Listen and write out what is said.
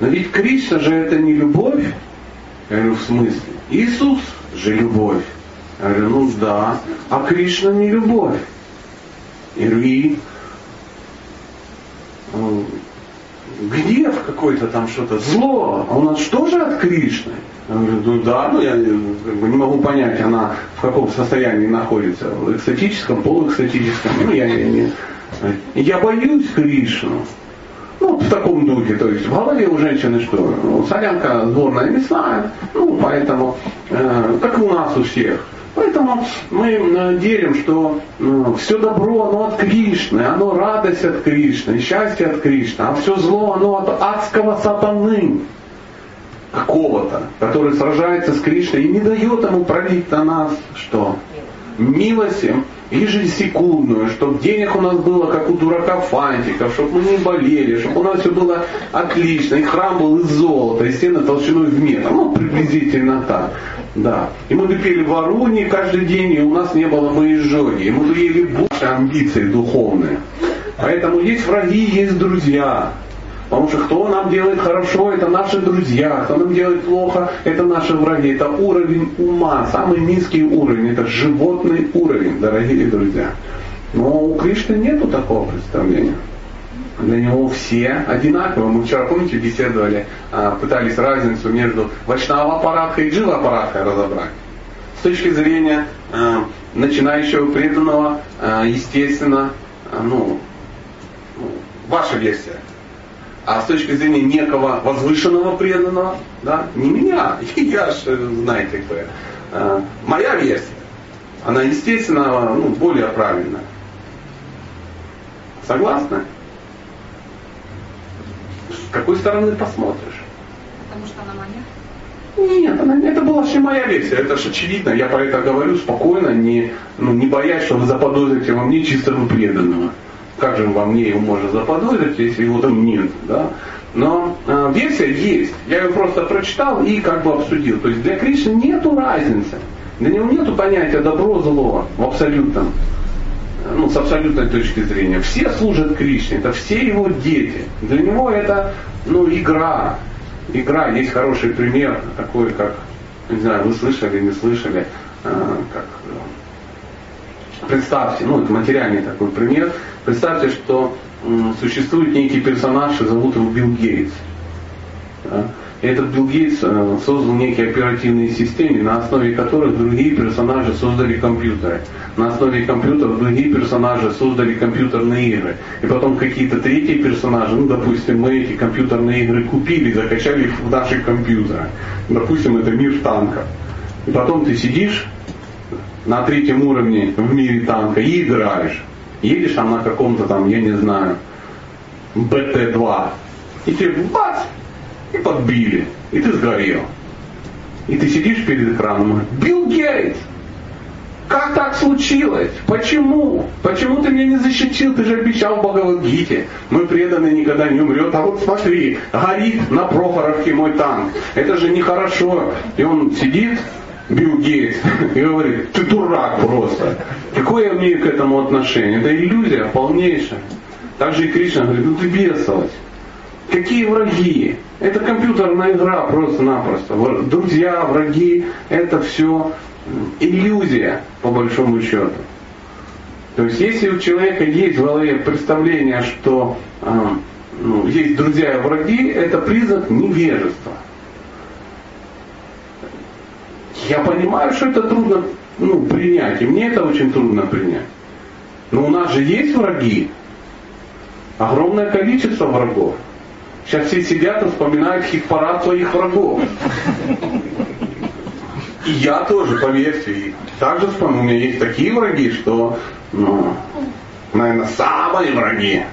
но ведь Кришна же это не любовь. Я говорю, в смысле? Иисус же любовь. Я говорю, ну да, а Кришна не любовь. Я говорю, и э, гнев какой-то там что-то, зло, а у нас что же от Кришны? Я говорю, ну да, ну я как бы, не могу понять, она в каком состоянии находится, в экстатическом, полуэкстатическом, ну я не, не, я боюсь Кришну. Ну, в таком духе, то есть в голове у женщины что? Ну, солянка сборная мясная, ну, поэтому, э, как и у нас у всех. Поэтому мы э, верим, что э, все добро, оно от Кришны, оно радость от Кришны, счастье от Кришны, а все зло, оно от адского сатаны какого-то, который сражается с Кришной и не дает ему пролить на нас что? Милость ежесекундную, чтобы денег у нас было, как у дурака фантиков, чтобы мы не болели, чтобы у нас все было отлично, и храм был из золота, и стены толщиной в метр. Ну, приблизительно так. Да. И мы пели Варуни каждый день, и у нас не было бы изжоги. И мы ели больше амбиций духовные. Поэтому есть враги, есть друзья. Потому что кто нам делает хорошо, это наши друзья, кто нам делает плохо, это наши враги. Это уровень ума, самый низкий уровень, это животный уровень, дорогие друзья. Но у Кришны нету такого представления. Для него все одинаковые. Мы вчера, помните, беседовали, а, пытались разницу между вачнава аппаратхой и джива аппаратхой разобрать. С точки зрения а, начинающего преданного, а, естественно, ну, ну, ваша версия а с точки зрения некого возвышенного преданного, да, не меня, я же знаете кто я, а, моя версия, она естественно ну, более правильная. Согласны? С какой стороны посмотришь? Потому что она моя? Нет, она, это была вообще моя версия, это же очевидно. Я про это говорю спокойно, не, ну, не боясь, что вы заподозрите во мне чистого преданного как же во мне его можно заподозрить, если его там нет, да? Но э, версия есть. Я ее просто прочитал и как бы обсудил. То есть для Кришны нету разницы. Для него нету понятия добро-зло в абсолютном, ну, с абсолютной точки зрения. Все служат Кришне, это все его дети. Для него это, ну, игра. Игра. Есть хороший пример, такой, как, не знаю, вы слышали, не слышали, э, как представьте, ну это материальный такой пример, представьте, что существует некий персонаж, зовут его Билл Гейтс. Да? И этот Билл Гейтс э, создал некие оперативные системы, на основе которых другие персонажи создали компьютеры. На основе компьютеров другие персонажи создали компьютерные игры. И потом какие-то третьи персонажи, ну, допустим, мы эти компьютерные игры купили, закачали в наши компьютеры. Допустим, это мир танков. И потом ты сидишь на третьем уровне в мире танка и играешь. Едешь там на каком-то там, я не знаю, БТ-2. И тебе бац! И подбили. И ты сгорел. И ты сидишь перед экраном и Билл Гейтс! Как так случилось? Почему? Почему ты меня не защитил? Ты же обещал в Бхагавадгите. Мы преданные никогда не умрет. А вот смотри, горит на Прохоровке мой танк. Это же нехорошо. И он сидит Билл Гейтс и говорит, ты дурак просто. Какое я имею к этому отношение? Это иллюзия полнейшая. Также и Кришна говорит, ну ты бесовать. Какие враги? Это компьютерная игра просто-напросто. Друзья, враги, это все иллюзия, по большому счету. То есть если у человека есть в голове представление, что э, ну, есть друзья и враги, это признак невежества. Я понимаю, что это трудно ну, принять, и мне это очень трудно принять. Но у нас же есть враги. Огромное количество врагов. Сейчас все сидят и вспоминают хит-парад своих врагов. И я тоже, поверьте, и также вспомню, у меня есть такие враги, что, ну, наверное, самые враги.